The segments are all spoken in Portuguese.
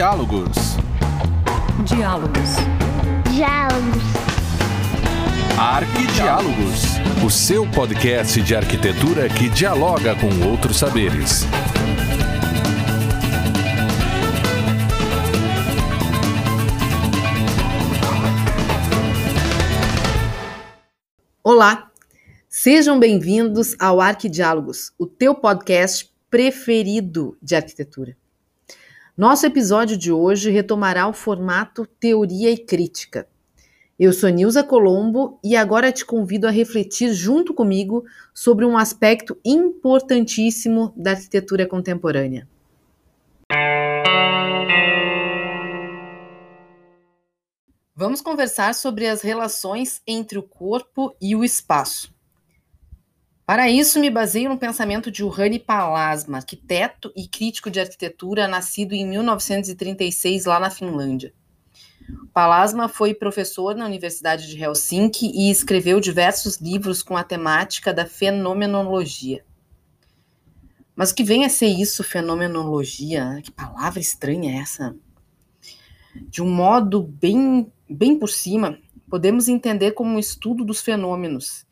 Diálogos. Diálogos. Diálogos. Arquidiálogos. O seu podcast de arquitetura que dialoga com outros saberes. Olá, sejam bem-vindos ao Arquidiálogos, o teu podcast preferido de arquitetura. Nosso episódio de hoje retomará o formato Teoria e Crítica. Eu sou Nilza Colombo e agora te convido a refletir junto comigo sobre um aspecto importantíssimo da arquitetura contemporânea. Vamos conversar sobre as relações entre o corpo e o espaço. Para isso, me baseio no pensamento de Urani Palasma, arquiteto e crítico de arquitetura, nascido em 1936 lá na Finlândia. Palasma foi professor na Universidade de Helsinki e escreveu diversos livros com a temática da fenomenologia. Mas o que vem a ser isso, fenomenologia? Que palavra estranha é essa? De um modo bem, bem por cima, podemos entender como um estudo dos fenômenos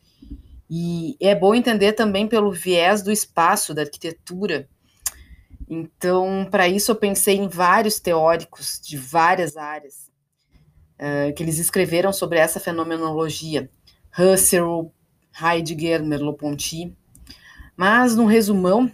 e é bom entender também pelo viés do espaço, da arquitetura. Então, para isso, eu pensei em vários teóricos de várias áreas uh, que eles escreveram sobre essa fenomenologia. Husserl, Heidegger, Merleau-Ponty. Mas, no resumão,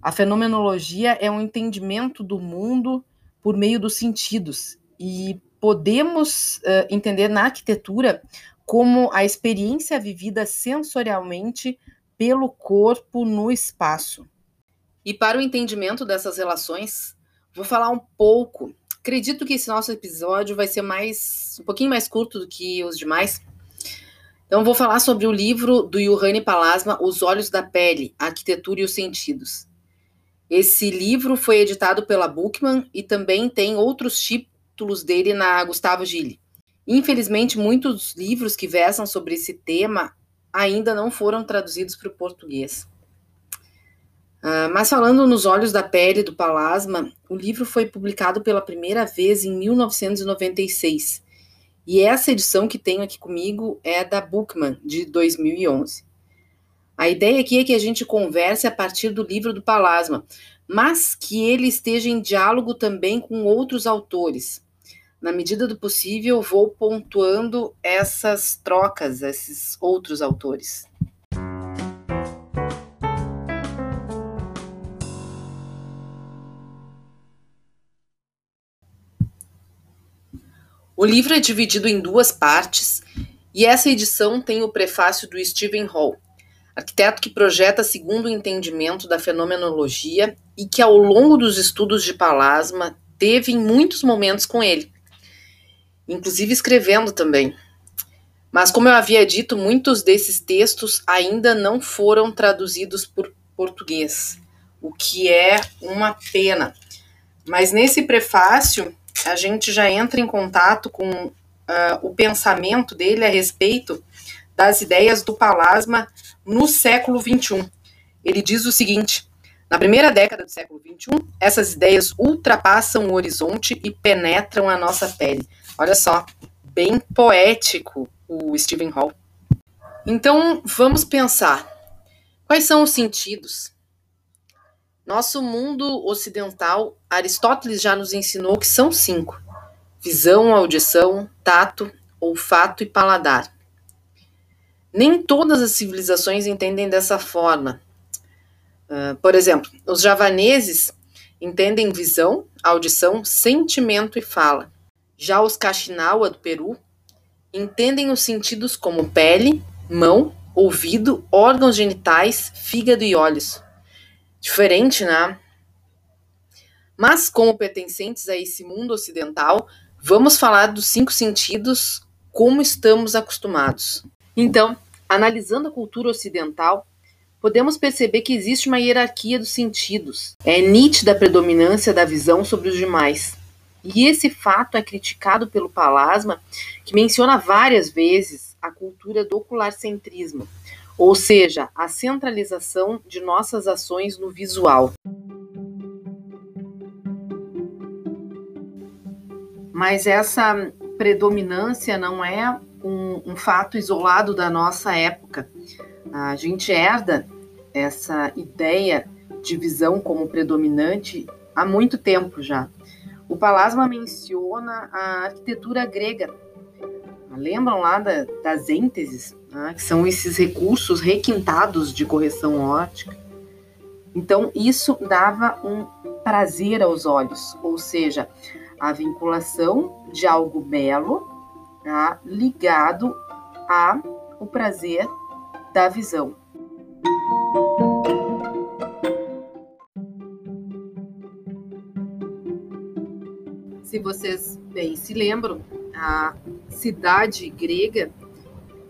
a fenomenologia é um entendimento do mundo por meio dos sentidos. E podemos uh, entender na arquitetura como a experiência vivida sensorialmente pelo corpo no espaço. E para o entendimento dessas relações, vou falar um pouco. Acredito que esse nosso episódio vai ser mais um pouquinho mais curto do que os demais. Então vou falar sobre o livro do Johanne Palasma, Os Olhos da Pele: A Arquitetura e os Sentidos. Esse livro foi editado pela Bookman e também tem outros títulos dele na Gustavo Gille. Infelizmente, muitos livros que versam sobre esse tema ainda não foram traduzidos para o português. Uh, mas falando nos olhos da pele do Palasma, o livro foi publicado pela primeira vez em 1996. E essa edição que tenho aqui comigo é da Bookman, de 2011. A ideia aqui é que a gente converse a partir do livro do Palasma, mas que ele esteja em diálogo também com outros autores, na medida do possível, vou pontuando essas trocas, esses outros autores. O livro é dividido em duas partes e essa edição tem o prefácio do Stephen Hall, arquiteto que projeta segundo o entendimento da fenomenologia e que, ao longo dos estudos de Palasma, teve em muitos momentos com ele inclusive escrevendo também. Mas, como eu havia dito, muitos desses textos ainda não foram traduzidos por português, o que é uma pena. Mas nesse prefácio, a gente já entra em contato com uh, o pensamento dele a respeito das ideias do Palasma no século XXI. Ele diz o seguinte: na primeira década do século XXI, essas ideias ultrapassam o horizonte e penetram a nossa pele. Olha só, bem poético o Stephen Hall. Então, vamos pensar. Quais são os sentidos? Nosso mundo ocidental, Aristóteles já nos ensinou que são cinco: visão, audição, tato, olfato e paladar. Nem todas as civilizações entendem dessa forma. Uh, por exemplo, os javaneses entendem visão, audição, sentimento e fala. Já os Kaxinawa do Peru entendem os sentidos como pele, mão, ouvido, órgãos genitais, fígado e olhos. Diferente, né? Mas, como pertencentes a esse mundo ocidental, vamos falar dos cinco sentidos como estamos acostumados. Então, analisando a cultura ocidental, podemos perceber que existe uma hierarquia dos sentidos. É nítida a predominância da visão sobre os demais. E esse fato é criticado pelo Palasma, que menciona várias vezes a cultura do ocularcentrismo, ou seja, a centralização de nossas ações no visual. Mas essa predominância não é um, um fato isolado da nossa época. A gente herda essa ideia de visão como predominante há muito tempo já. O Palasma menciona a arquitetura grega. Lembram lá da, das ênteses, né, que são esses recursos requintados de correção ótica? Então, isso dava um prazer aos olhos, ou seja, a vinculação de algo belo tá, ligado ao prazer da visão. Vocês bem se lembram, a cidade grega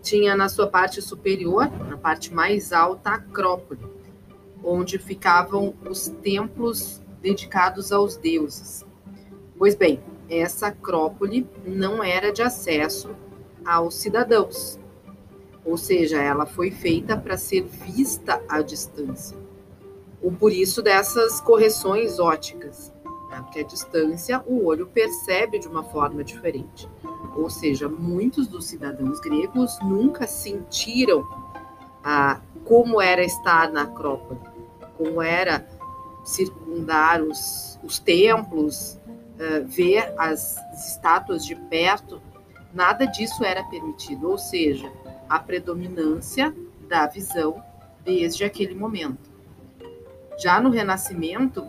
tinha na sua parte superior, na parte mais alta, a Acrópole, onde ficavam os templos dedicados aos deuses. Pois bem, essa Acrópole não era de acesso aos cidadãos, ou seja, ela foi feita para ser vista à distância. Ou por isso dessas correções óticas a distância o olho percebe de uma forma diferente. Ou seja, muitos dos cidadãos gregos nunca sentiram ah, como era estar na Acrópole, como era circundar os, os templos, ah, ver as estátuas de perto. Nada disso era permitido, ou seja, a predominância da visão desde aquele momento. Já no Renascimento,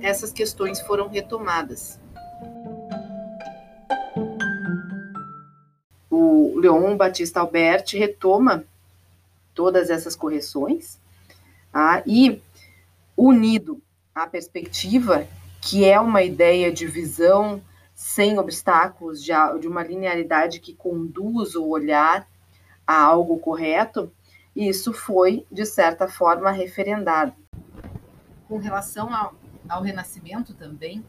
essas questões foram retomadas. O Leon Batista Alberti retoma todas essas correções ah, e, unido à perspectiva, que é uma ideia de visão sem obstáculos, de, de uma linearidade que conduz o olhar a algo correto, isso foi, de certa forma, referendado. Com relação ao ao Renascimento também,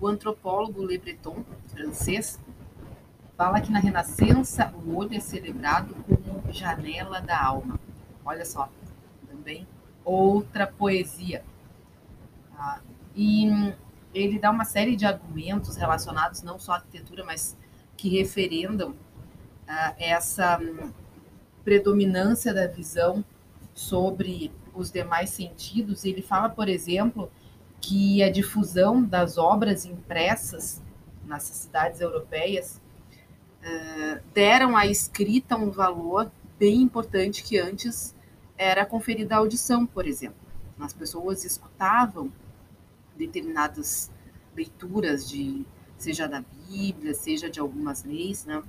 o antropólogo Le Breton, francês, fala que na Renascença o olho é celebrado como janela da alma. Olha só, também outra poesia. Ah, e ele dá uma série de argumentos relacionados não só à arquitetura, mas que referendam ah, essa predominância da visão sobre os demais sentidos. Ele fala, por exemplo, que a difusão das obras impressas nas cidades europeias uh, deram à escrita um valor bem importante que antes era conferido à audição, por exemplo. As pessoas escutavam determinadas leituras de seja da Bíblia, seja de algumas leis, né?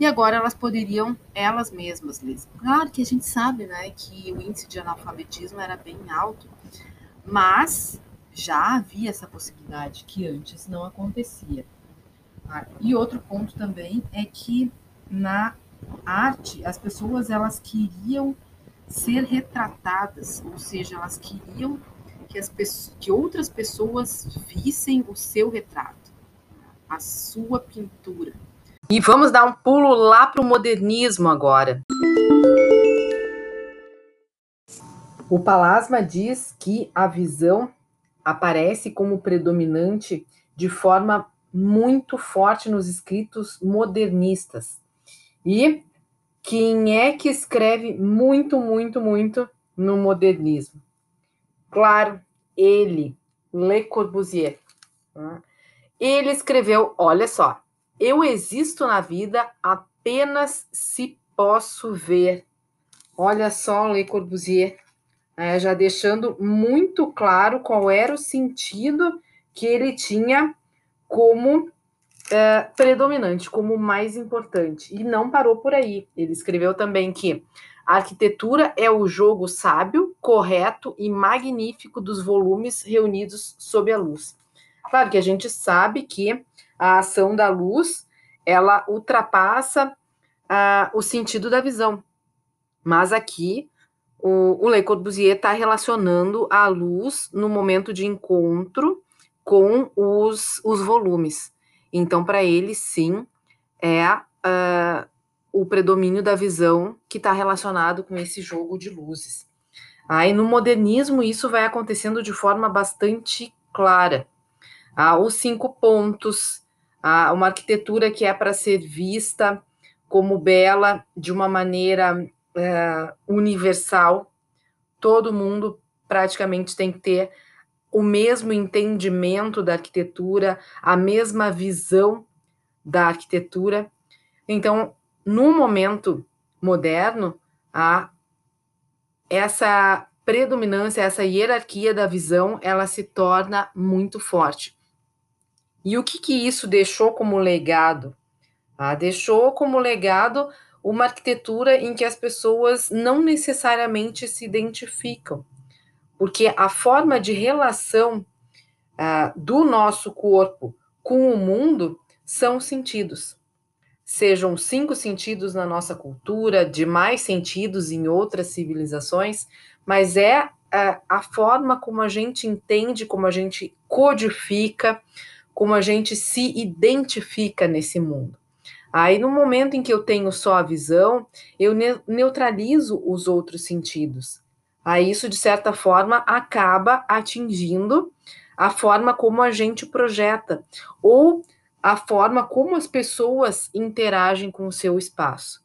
E agora elas poderiam elas mesmas ler. Claro que a gente sabe, né, que o índice de analfabetismo era bem alto, mas já havia essa possibilidade que antes não acontecia. Ah, e outro ponto também é que na arte as pessoas elas queriam ser retratadas, ou seja, elas queriam que, as pessoas, que outras pessoas vissem o seu retrato, a sua pintura. E vamos dar um pulo lá para o modernismo agora. O Palasma diz que a visão aparece como predominante de forma muito forte nos escritos modernistas. E quem é que escreve muito, muito, muito no modernismo? Claro, ele, Le Corbusier. Né? Ele escreveu: olha só, eu existo na vida apenas se posso ver. Olha só, Le Corbusier, é, já deixando muito claro qual era o sentido que ele tinha como é, predominante, como mais importante. E não parou por aí. Ele escreveu também que a arquitetura é o jogo sábio, correto e magnífico dos volumes reunidos sob a luz. Claro que a gente sabe que a ação da luz ela ultrapassa uh, o sentido da visão. Mas aqui o, o Le Corbusier está relacionando a luz no momento de encontro com os, os volumes. Então, para ele, sim, é uh, o predomínio da visão que está relacionado com esse jogo de luzes. Aí, no modernismo, isso vai acontecendo de forma bastante clara. Ah, os cinco pontos, ah, uma arquitetura que é para ser vista como bela de uma maneira é, universal. Todo mundo praticamente tem que ter o mesmo entendimento da arquitetura, a mesma visão da arquitetura. Então, no momento moderno, a essa predominância, essa hierarquia da visão, ela se torna muito forte. E o que, que isso deixou como legado? Ah, deixou como legado uma arquitetura em que as pessoas não necessariamente se identificam, porque a forma de relação ah, do nosso corpo com o mundo são sentidos. Sejam cinco sentidos na nossa cultura, de mais sentidos em outras civilizações, mas é ah, a forma como a gente entende, como a gente codifica, como a gente se identifica nesse mundo. Aí, no momento em que eu tenho só a visão, eu neutralizo os outros sentidos. Aí, isso, de certa forma, acaba atingindo a forma como a gente projeta, ou a forma como as pessoas interagem com o seu espaço.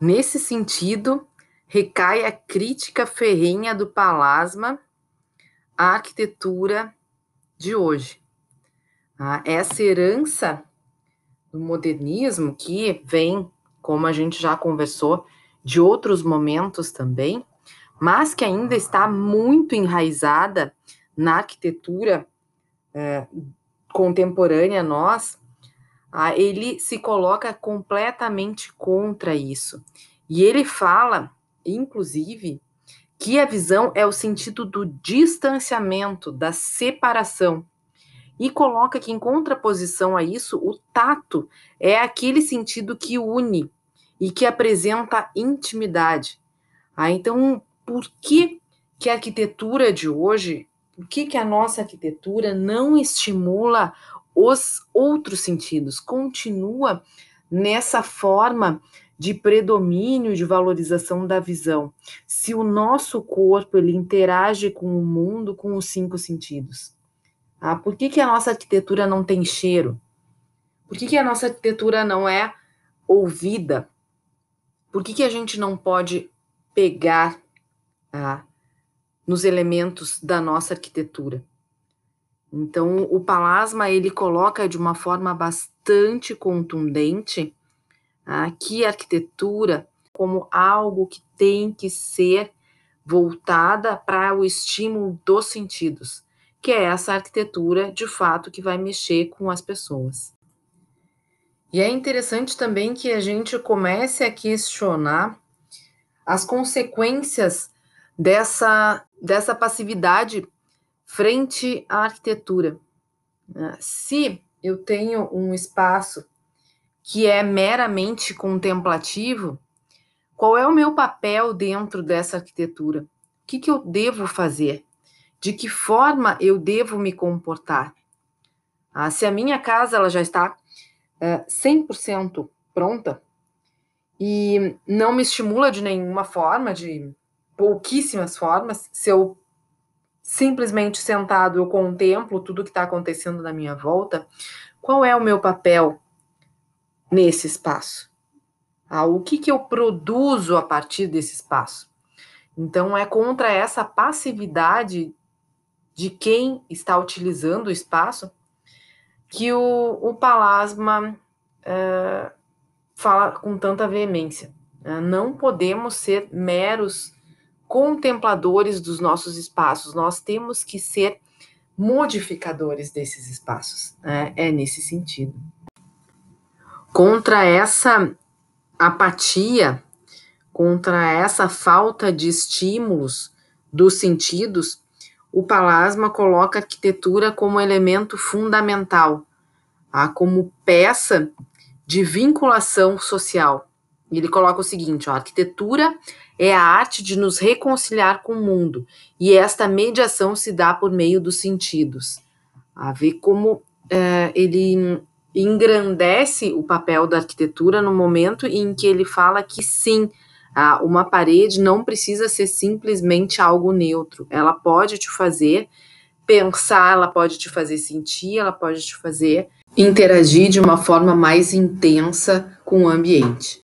Nesse sentido, recai a crítica ferrenha do palasma à arquitetura de hoje. Ah, essa herança do modernismo, que vem, como a gente já conversou, de outros momentos também, mas que ainda está muito enraizada na arquitetura é, contemporânea nós, ah, ele se coloca completamente contra isso. E ele fala, inclusive, que a visão é o sentido do distanciamento, da separação e coloca que, em contraposição a isso, o tato é aquele sentido que une e que apresenta intimidade. Ah, então, por que, que a arquitetura de hoje, por que, que a nossa arquitetura não estimula os outros sentidos? Continua nessa forma de predomínio, de valorização da visão. Se o nosso corpo ele interage com o mundo com os cinco sentidos. Ah, por que, que a nossa arquitetura não tem cheiro? Por que, que a nossa arquitetura não é ouvida? Por que, que a gente não pode pegar ah, nos elementos da nossa arquitetura? Então, o Palasma ele coloca de uma forma bastante contundente ah, que a arquitetura como algo que tem que ser voltada para o estímulo dos sentidos que é essa arquitetura de fato que vai mexer com as pessoas. E é interessante também que a gente comece a questionar as consequências dessa, dessa passividade frente à arquitetura. Né? Se eu tenho um espaço que é meramente contemplativo, qual é o meu papel dentro dessa arquitetura? O que, que eu devo fazer? De que forma eu devo me comportar. Ah, se a minha casa ela já está é, 100% pronta e não me estimula de nenhuma forma, de pouquíssimas formas, se eu simplesmente sentado eu contemplo tudo que está acontecendo na minha volta, qual é o meu papel nesse espaço? Ah, o que, que eu produzo a partir desse espaço? Então, é contra essa passividade de quem está utilizando o espaço, que o, o Palasma é, fala com tanta veemência. É, não podemos ser meros contempladores dos nossos espaços, nós temos que ser modificadores desses espaços. É, é nesse sentido. Contra essa apatia, contra essa falta de estímulos dos sentidos, o Palasma coloca a arquitetura como elemento fundamental, tá? como peça de vinculação social. Ele coloca o seguinte: ó, a arquitetura é a arte de nos reconciliar com o mundo, e esta mediação se dá por meio dos sentidos. A ver como é, ele engrandece o papel da arquitetura no momento em que ele fala que sim, ah, uma parede não precisa ser simplesmente algo neutro. Ela pode te fazer pensar, ela pode te fazer sentir, ela pode te fazer interagir de uma forma mais intensa com o ambiente.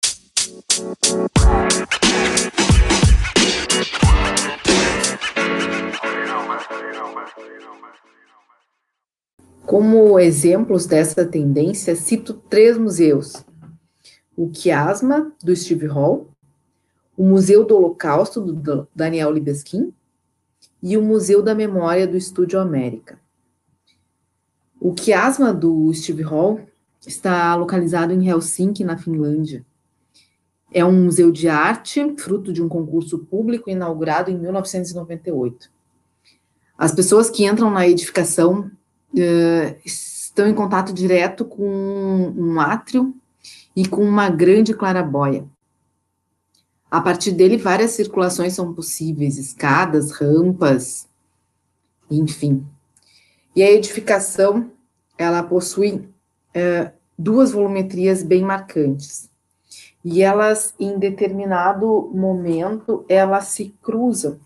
Como exemplos dessa tendência, cito três museus: o Quiasma, do Steve Hall, o Museu do Holocausto, do Daniel Libeskind, e o Museu da Memória do Estúdio América. O Quiasma, do Steve Hall, está localizado em Helsinki, na Finlândia. É um museu de arte, fruto de um concurso público inaugurado em 1998. As pessoas que entram na edificação uh, estão em contato direto com um átrio e com uma grande clarabóia. A partir dele, várias circulações são possíveis, escadas, rampas, enfim. E a edificação, ela possui uh, duas volumetrias bem marcantes. E elas, em determinado momento, elas se cruzam,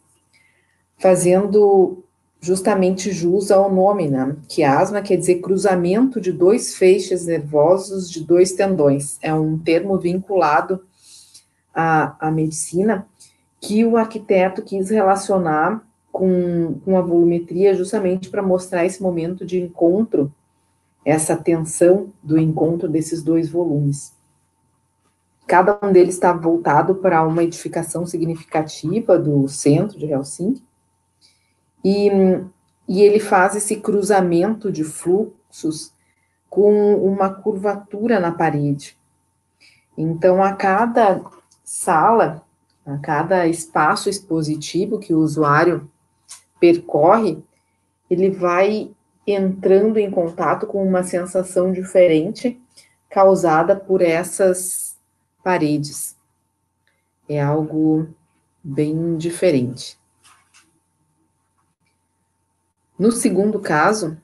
fazendo justamente jus ao nome, né? Que asma quer dizer cruzamento de dois feixes nervosos de dois tendões. É um termo vinculado à medicina que o arquiteto quis relacionar com, com a volumetria justamente para mostrar esse momento de encontro, essa tensão do encontro desses dois volumes. Cada um deles está voltado para uma edificação significativa do centro de Helsinki, e, e ele faz esse cruzamento de fluxos com uma curvatura na parede. Então, a cada sala, a cada espaço expositivo que o usuário percorre, ele vai entrando em contato com uma sensação diferente causada por essas paredes. É algo bem diferente. No segundo caso,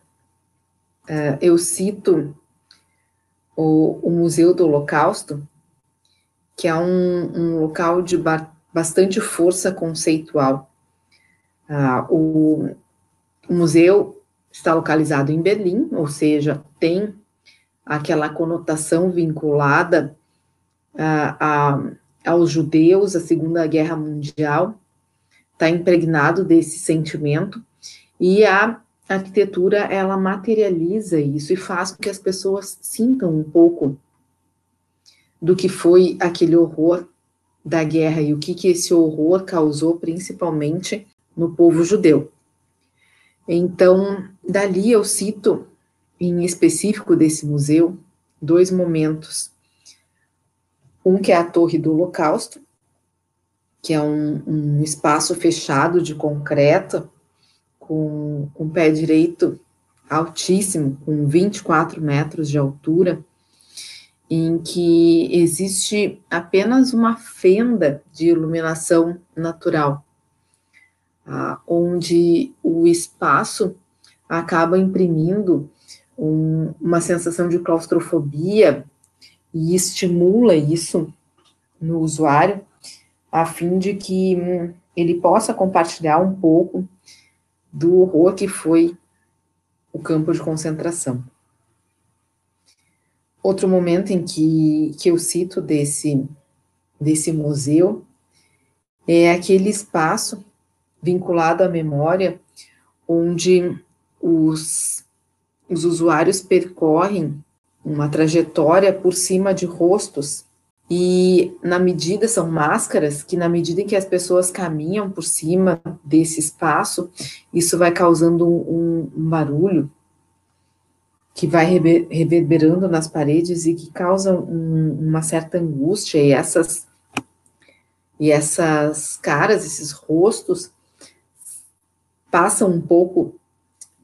uh, eu cito o, Museu do Holocausto, que é um, um local de ba bastante força conceitual. Uh, o, o museu está localizado em Berlim, ou seja, tem aquela conotação vinculada uh, a, aos judeus, à Segunda Guerra Mundial, está impregnado desse sentimento, e a arquitetura, ela materializa isso e faz com que as pessoas sintam um pouco do que foi aquele horror da guerra e o que, que esse horror causou, principalmente no povo judeu. Então, dali eu cito, em específico desse museu, dois momentos. Um que é a Torre do Holocausto, que é um, um espaço fechado de concreto, com um pé direito altíssimo, com 24 metros de altura, em que existe apenas uma fenda de iluminação natural, ah, onde o espaço acaba imprimindo um, uma sensação de claustrofobia e estimula isso no usuário, a fim de que hum, ele possa compartilhar um pouco do horror que foi o campo de concentração. Outro momento em que, que eu cito desse, desse museu é aquele espaço vinculado à memória, onde os, os usuários percorrem uma trajetória por cima de rostos e na medida, são máscaras que, na medida em que as pessoas caminham por cima desse espaço, isso vai causando um, um barulho que vai reverberando nas paredes e que causa um, uma certa angústia. E essas, e essas caras, esses rostos, passam um pouco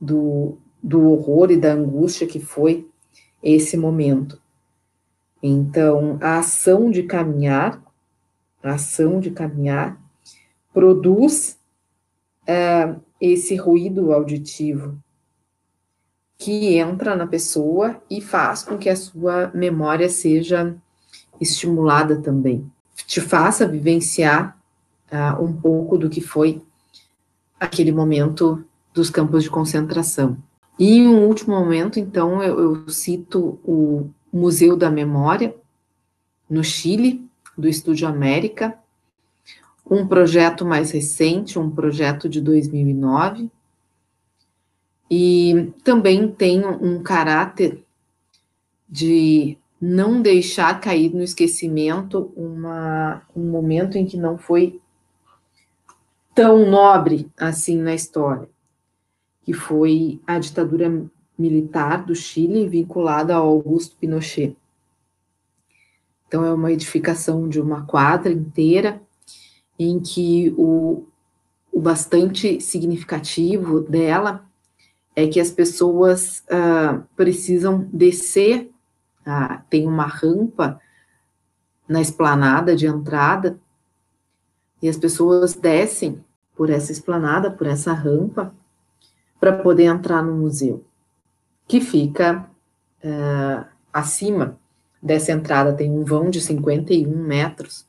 do, do horror e da angústia que foi esse momento. Então, a ação de caminhar, a ação de caminhar, produz uh, esse ruído auditivo que entra na pessoa e faz com que a sua memória seja estimulada também. Te faça vivenciar uh, um pouco do que foi aquele momento dos campos de concentração. E em um último momento, então, eu, eu cito o Museu da Memória, no Chile, do Estúdio América, um projeto mais recente, um projeto de 2009, e também tem um caráter de não deixar cair no esquecimento uma, um momento em que não foi tão nobre assim na história, que foi a ditadura militar do Chile vinculada ao Augusto Pinochet. Então, é uma edificação de uma quadra inteira, em que o, o bastante significativo dela é que as pessoas uh, precisam descer, uh, tem uma rampa na esplanada de entrada, e as pessoas descem por essa esplanada, por essa rampa, para poder entrar no museu, que fica uh, acima dessa entrada, tem um vão de 51 metros.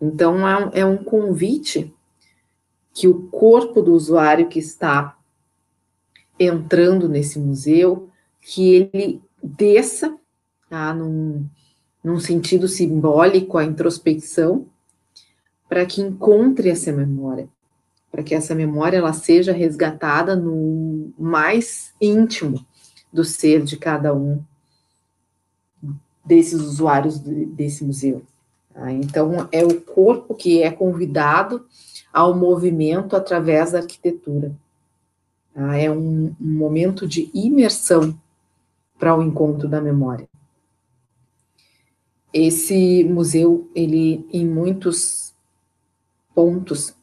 Então, é um, é um convite que o corpo do usuário que está entrando nesse museu, que ele desça, tá, num, num sentido simbólico, a introspecção, para que encontre essa memória, para que essa memória ela seja resgatada no mais íntimo do ser de cada um desses usuários desse museu. Tá? Então, é o corpo que é convidado ao movimento através da arquitetura. Tá? É um, um momento de imersão para o encontro da memória. Esse museu, ele, em muitos pontos,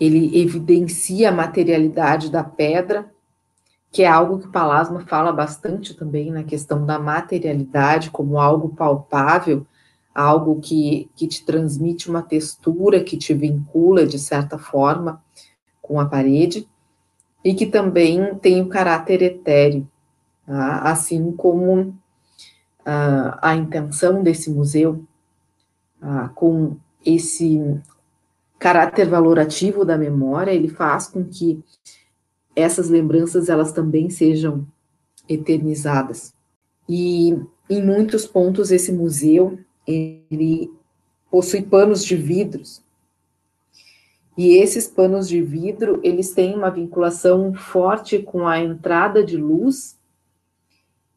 ele evidencia a materialidade da pedra, que é algo que Palasma fala bastante também na questão da materialidade como algo palpável, algo que, que te transmite uma textura, que te vincula de certa forma com a parede e que também tem o caráter etéreo, tá? assim como uh, a intenção desse museu, uh, com esse caráter valorativo da memória, ele faz com que essas lembranças elas também sejam eternizadas. E em muitos pontos esse museu ele possui panos de vidros e esses panos de vidro, eles têm uma vinculação forte com a entrada de luz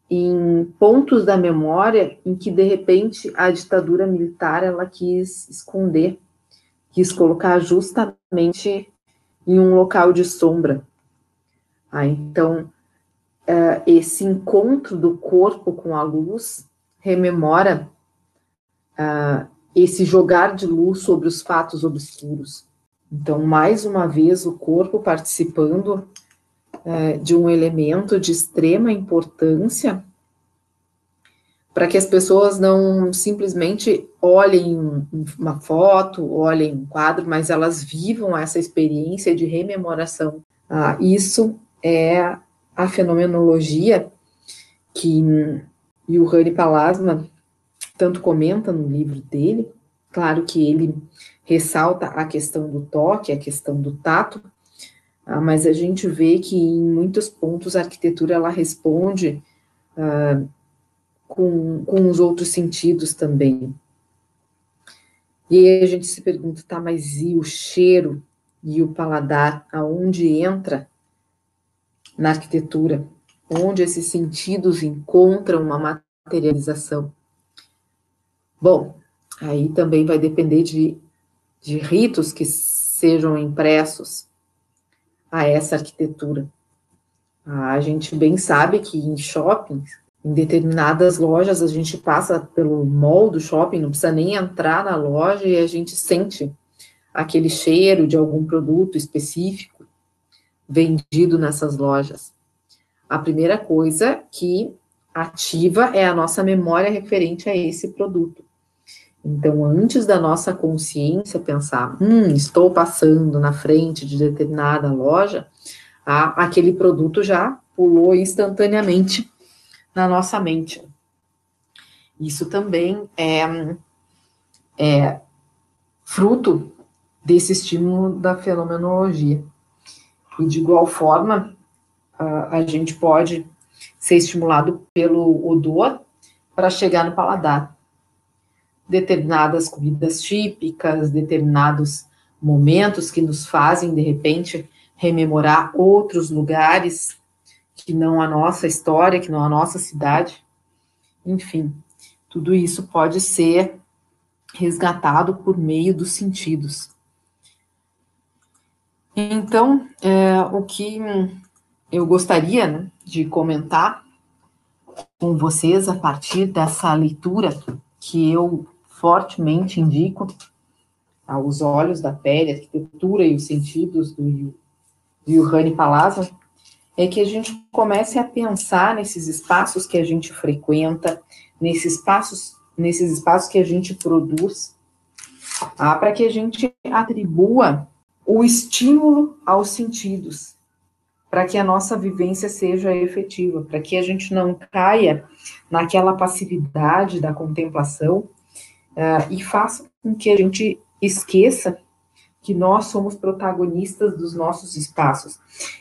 em pontos da memória em que de repente a ditadura militar ela quis esconder, quis colocar justamente em um local de sombra. Ah, então uh, esse encontro do corpo com a luz rememora uh, esse jogar de luz sobre os fatos obscuros. Então, mais uma vez, o corpo participando é, de um elemento de extrema importância para que as pessoas não simplesmente olhem uma foto, olhem um quadro, mas elas vivam essa experiência de rememoração. Ah, isso é a fenomenologia que Johanny Palasma tanto comenta no livro dele. Claro que ele ressalta a questão do toque, a questão do tato, ah, mas a gente vê que em muitos pontos a arquitetura ela responde ah, com, com os outros sentidos também. E aí a gente se pergunta, tá, mas e o cheiro e o paladar, aonde entra na arquitetura? Onde esses sentidos encontram uma materialização? Bom, aí também vai depender de de ritos que sejam impressos a essa arquitetura. A gente bem sabe que em shoppings, em determinadas lojas, a gente passa pelo mall do shopping, não precisa nem entrar na loja e a gente sente aquele cheiro de algum produto específico vendido nessas lojas. A primeira coisa que ativa é a nossa memória referente a esse produto. Então, antes da nossa consciência pensar, hum, estou passando na frente de determinada loja, a, aquele produto já pulou instantaneamente na nossa mente. Isso também é, é fruto desse estímulo da fenomenologia. E de igual forma, a gente pode ser estimulado pelo odor para chegar no paladar. Determinadas comidas típicas, determinados momentos que nos fazem, de repente, rememorar outros lugares que não a nossa história, que não a nossa cidade. Enfim, tudo isso pode ser resgatado por meio dos sentidos. Então, é, o que eu gostaria né, de comentar com vocês a partir dessa leitura que eu fortemente indico aos olhos da pele, a arquitetura e os sentidos do, Johanny Palazzo, é que a gente comece a pensar nesses espaços que a gente frequenta, nesses espaços, nesses espaços que a gente produz, ah, para que a gente atribua o estímulo aos sentidos, para que a nossa vivência seja efetiva, para que a gente não caia naquela passividade da contemplação uh, e faça com que a gente esqueça que nós somos protagonistas dos nossos espaços.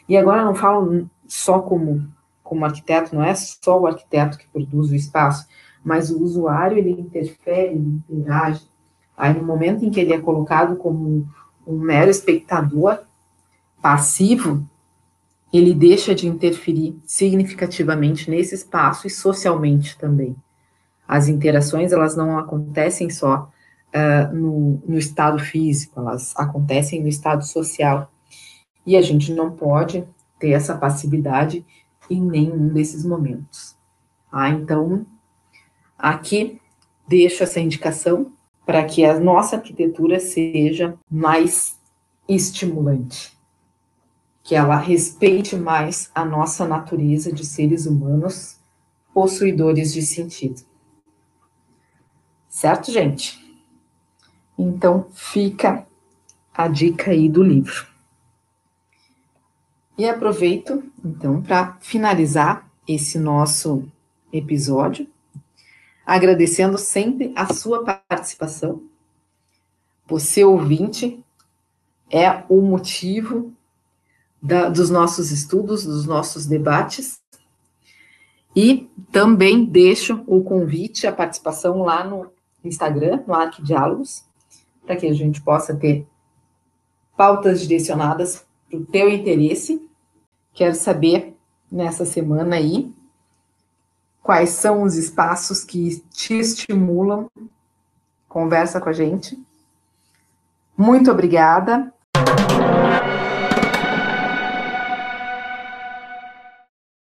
E agora não falo só como como arquiteto, não é só o arquiteto que produz o espaço, mas o usuário ele interfere, ele interage. Aí no momento em que ele é colocado como um mero espectador passivo, ele deixa de interferir significativamente nesse espaço e socialmente também. As interações, elas não acontecem só uh, no, no estado físico, elas acontecem no estado social. E a gente não pode ter essa passividade em nenhum desses momentos. Ah, então, aqui deixo essa indicação para que a nossa arquitetura seja mais estimulante, que ela respeite mais a nossa natureza de seres humanos possuidores de sentido. Certo, gente? Então, fica a dica aí do livro. E aproveito, então, para finalizar esse nosso episódio agradecendo sempre a sua participação. Você, ouvinte, é o motivo da, dos nossos estudos, dos nossos debates. E também deixo o convite, a participação lá no Instagram, no Arquidiálogos, para que a gente possa ter pautas direcionadas para o teu interesse. Quero saber nessa semana aí quais são os espaços que te estimulam. Conversa com a gente. Muito obrigada